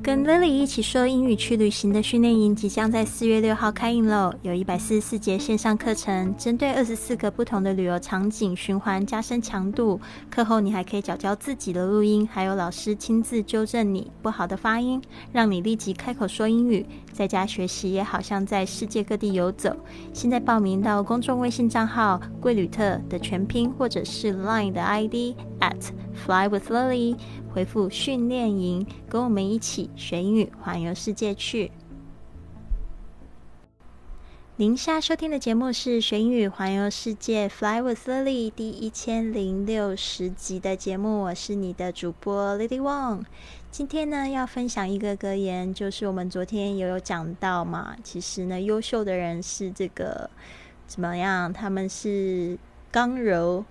跟 Lily 一起说英语去旅行的训练营即将在四月六号开营喽！有一百四十四节线上课程，针对二十四个不同的旅游场景循环加深强度。课后你还可以找教自己的录音，还有老师亲自纠正你不好的发音，让你立即开口说英语。在家学习也好像在世界各地游走。现在报名到公众微信账号“贵旅特”的全拼，或者是 Line 的 ID at Fly with Lily。回复训练营，跟我们一起学英语，环游世界去。您现在收听的节目是学英语环游世界 Fly with Lily 第一千零六十集的节目，我是你的主播 Lily Wong。今天呢，要分享一个格言，就是我们昨天也有讲到嘛。其实呢，优秀的人是这个怎么样？他们是刚柔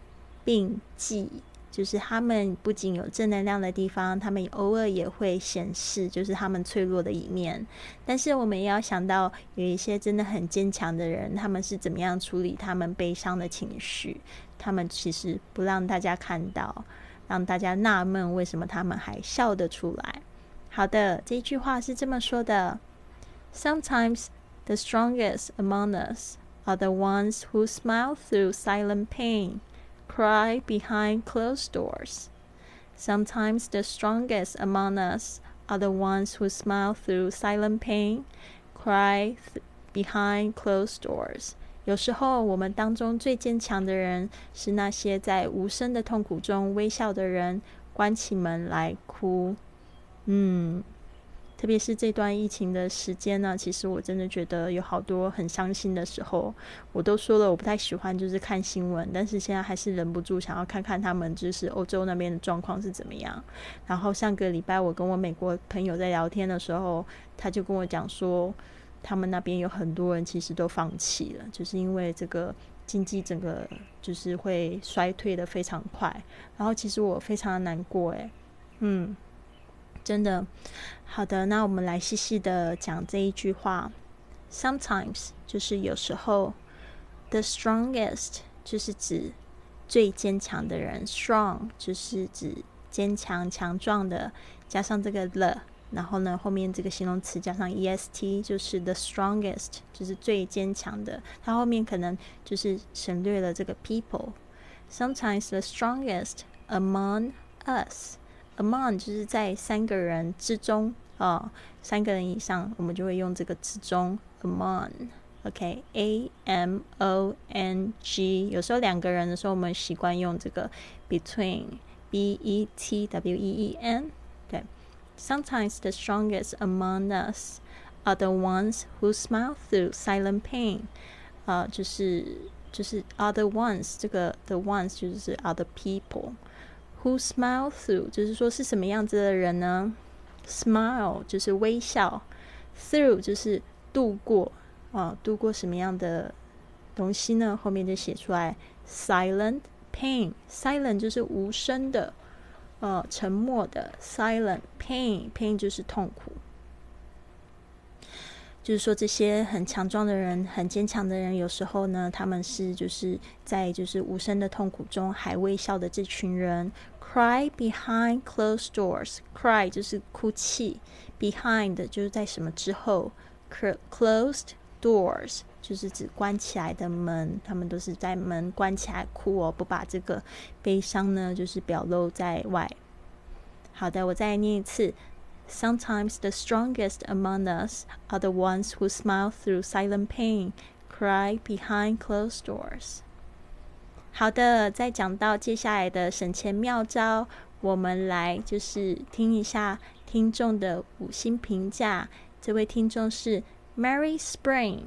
并济。就是他们不仅有正能量的地方，他们偶尔也会显示就是他们脆弱的一面。但是我们也要想到，有一些真的很坚强的人，他们是怎么样处理他们悲伤的情绪？他们其实不让大家看到，让大家纳闷为什么他们还笑得出来。好的，这句话是这么说的：Sometimes the strongest among us are the ones who smile through silent pain. cry behind closed doors. Sometimes the strongest among us are the ones who smile through silent pain, cry th- behind closed doors. 有时候，我们当中最坚强的人是那些在无声的痛苦中微笑的人，关起门来哭。嗯。特别是这段疫情的时间呢，其实我真的觉得有好多很伤心的时候。我都说了，我不太喜欢就是看新闻，但是现在还是忍不住想要看看他们就是欧洲那边的状况是怎么样。然后上个礼拜我跟我美国朋友在聊天的时候，他就跟我讲说，他们那边有很多人其实都放弃了，就是因为这个经济整个就是会衰退的非常快。然后其实我非常的难过，诶，嗯。真的，好的，那我们来细细的讲这一句话。Sometimes 就是有时候，the strongest 就是指最坚强的人，strong 就是指坚强强壮的，加上这个了然后呢后面这个形容词加上 est 就是 the strongest 就是最坚强的，它后面可能就是省略了这个 people。Sometimes the strongest among us。Among 就是在三个人之中啊，三个人以上，我们就会用这个之中 among，OK，A M O N G。有时候两个人的时候，我们习惯用这个 between，B E T W E E N。对 ，Sometimes the strongest among us are the ones who smile through silent pain。啊，就是就是 other ones，这个 the ones 就是 other people。Who smile through 就是说是什么样子的人呢？Smile 就是微笑，through 就是度过啊，度过什么样的东西呢？后面就写出来，silent pain，silent 就是无声的， 呃，沉默的，silent pain，pain 就是痛苦。就是说，这些很强壮的人、很坚强的人，有时候呢，他们是就是在就是无声的痛苦中还微笑的这群人。Cry behind closed doors. Cry 就是哭泣，behind 就是在什么之后，closed doors 就是指关起来的门，他们都是在门关起来哭哦，不把这个悲伤呢，就是表露在外。好的，我再念一次。Sometimes the strongest among us are the ones who smile through silent pain, cry behind closed doors. 好的，再讲到接下来的省钱妙招，我们来就是听一下听众的五星评价。这位听众是 Mary Spring，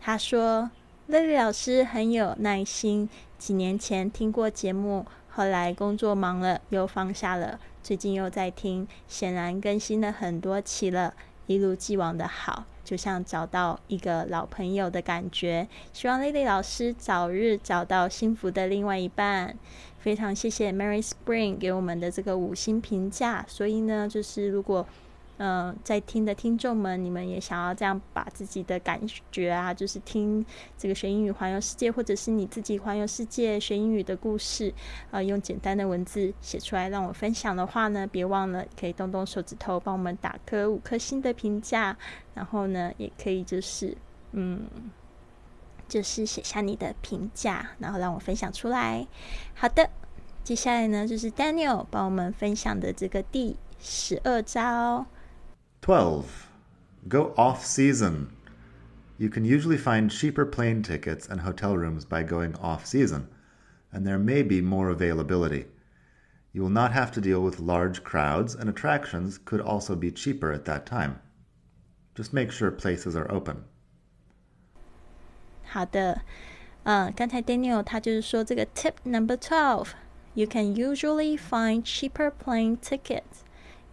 他说：“Lily 老师很有耐心，几年前听过节目，后来工作忙了又放下了，最近又在听，显然更新了很多期了，一如既往的好。”就像找到一个老朋友的感觉，希望 Lily 老师早日找到幸福的另外一半。非常谢谢 Mary Spring 给我们的这个五星评价。所以呢，就是如果嗯，在听的听众们，你们也想要这样把自己的感觉啊，就是听这个学英语环游世界，或者是你自己环游世界学英语的故事，啊，用简单的文字写出来让我分享的话呢，别忘了可以动动手指头帮我们打颗五颗星的评价，然后呢，也可以就是嗯，就是写下你的评价，然后让我分享出来。好的，接下来呢，就是 Daniel 帮我们分享的这个第十二招。12. Go off season. You can usually find cheaper plane tickets and hotel rooms by going off season, and there may be more availability. You will not have to deal with large crowds, and attractions could also be cheaper at that time. Just make sure places are open. 好的，嗯，刚才 Daniel 他就是说这个 tip number twelve, you can usually find cheaper plane tickets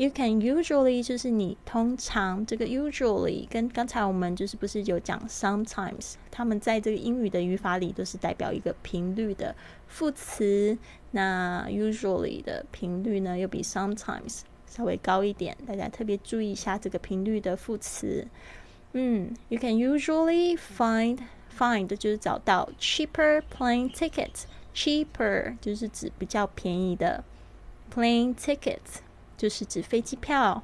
You can usually 就是你通常这个 usually 跟刚才我们就是不是有讲 sometimes，他们在这个英语的语法里都是代表一个频率的副词。那 usually 的频率呢又比 sometimes 稍微高一点，大家特别注意一下这个频率的副词。嗯，You can usually find find 就是找到 cheaper plane tickets，cheaper 就是指比较便宜的 plane tickets。就是指飞机票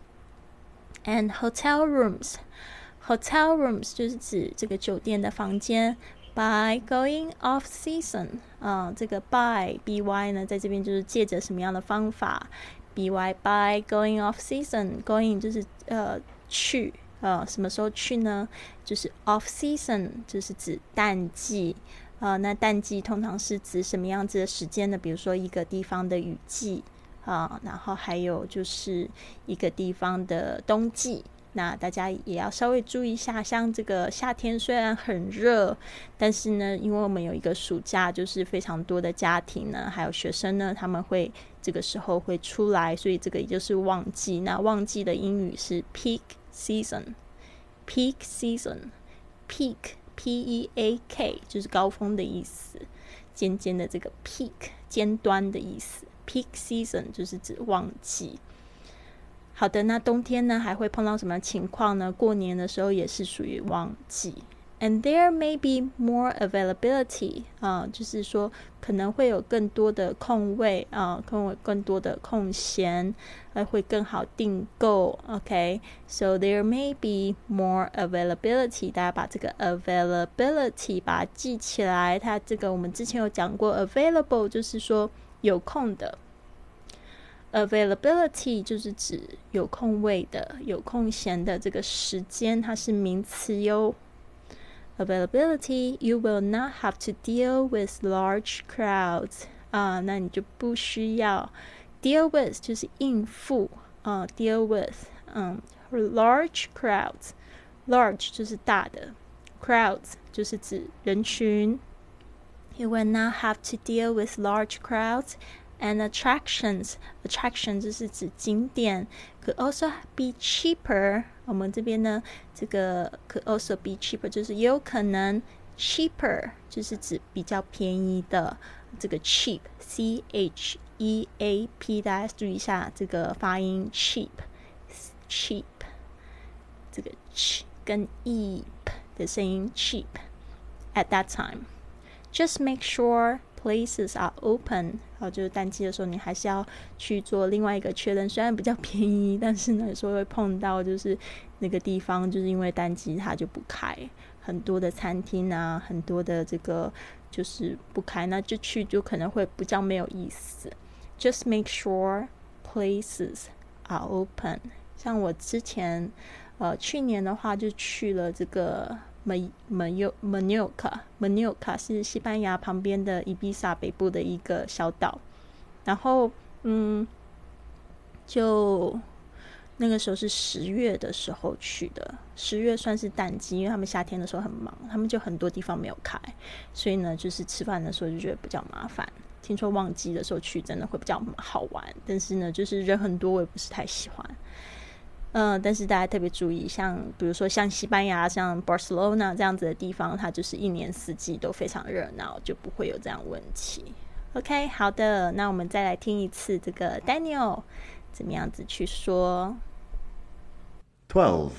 ，and hotel rooms，hotel rooms 就是指这个酒店的房间。By going off season，啊，这个 by by 呢，在这边就是借着什么样的方法？by by going off season，going 就是呃去，呃什么时候去呢？就是 off season，就是指淡季。啊，那淡季通常是指什么样子的时间呢？比如说一个地方的雨季。啊，然后还有就是一个地方的冬季，那大家也要稍微注意一下。像这个夏天虽然很热，但是呢，因为我们有一个暑假，就是非常多的家庭呢，还有学生呢，他们会这个时候会出来，所以这个也就是旺季。那旺季的英语是 peak season，peak season，peak p e a k 就是高峰的意思，尖尖的这个 peak 尖端的意思。Peak season 就是指旺季。好的，那冬天呢还会碰到什么情况呢？过年的时候也是属于旺季。And there may be more availability 啊，就是说可能会有更多的空位啊，空位更多的空闲，还会更好订购。OK，so there may be more availability。大家把这个 availability 把它记起来。它这个我们之前有讲过，available 就是说。有空的，availability 就是指有空位的、有空闲的这个时间，它是名词哟。Availability, you will not have to deal with large crowds 啊，那你就不需要 deal with 就是应付啊，deal with 嗯，large crowds，large 就是大的，crowds 就是指人群。You will not have to deal with large crowds and attractions. Attraction 就是指景点，could also be cheaper。我们这边呢，这个 could also be cheaper 就是也有可能 cheaper 就是指比较便宜的。这个 cheap，c h e a p，大家注意一下这个发音 cheap，cheap，这个 ch 跟 e p 的声音 cheap at that time。 Just make sure places are open。好，就是淡季的时候，你还是要去做另外一个确认。虽然比较便宜，但是呢，有时候会碰到就是那个地方就是因为淡季它就不开，很多的餐厅啊，很多的这个就是不开，那就去就可能会比较没有意思。Just make sure places are open。像我之前呃去年的话就去了这个。门门尤门纽卡，门纽卡是西班牙旁边的伊比萨北部的一个小岛。然后，嗯，就那个时候是十月的时候去的。十月算是淡季，因为他们夏天的时候很忙，他们就很多地方没有开，所以呢，就是吃饭的时候就觉得比较麻烦。听说旺季的时候去真的会比较好玩，但是呢，就是人很多，我也不是太喜欢。嗯，但是大家特别注意，像比如说像西班牙、像 Barcelona 这样子的地方，它就是一年四季都非常热闹，就不会有这样问题。OK，好的，那我们再来听一次这个 Daniel 怎么样子去说。 12.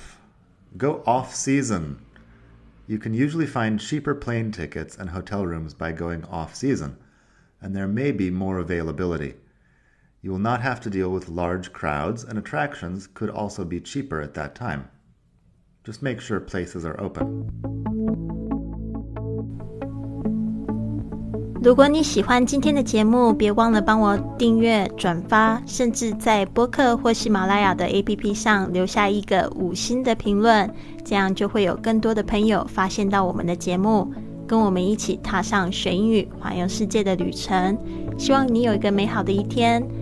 Go off season. You can usually find cheaper plane tickets and hotel rooms by going off season, and there may be more availability. You will not have to deal with large crowds, and attractions could also be cheaper at that time. Just make sure places are open. 如果你喜欢今天的节目，别忘了帮我订阅、转发，甚至在播客或喜马拉雅的 APP 上留下一个五星的评论，这样就会有更多的朋友发现到我们的节目，跟我们一起踏上学英语环游世界的旅程。希望你有一个美好的一天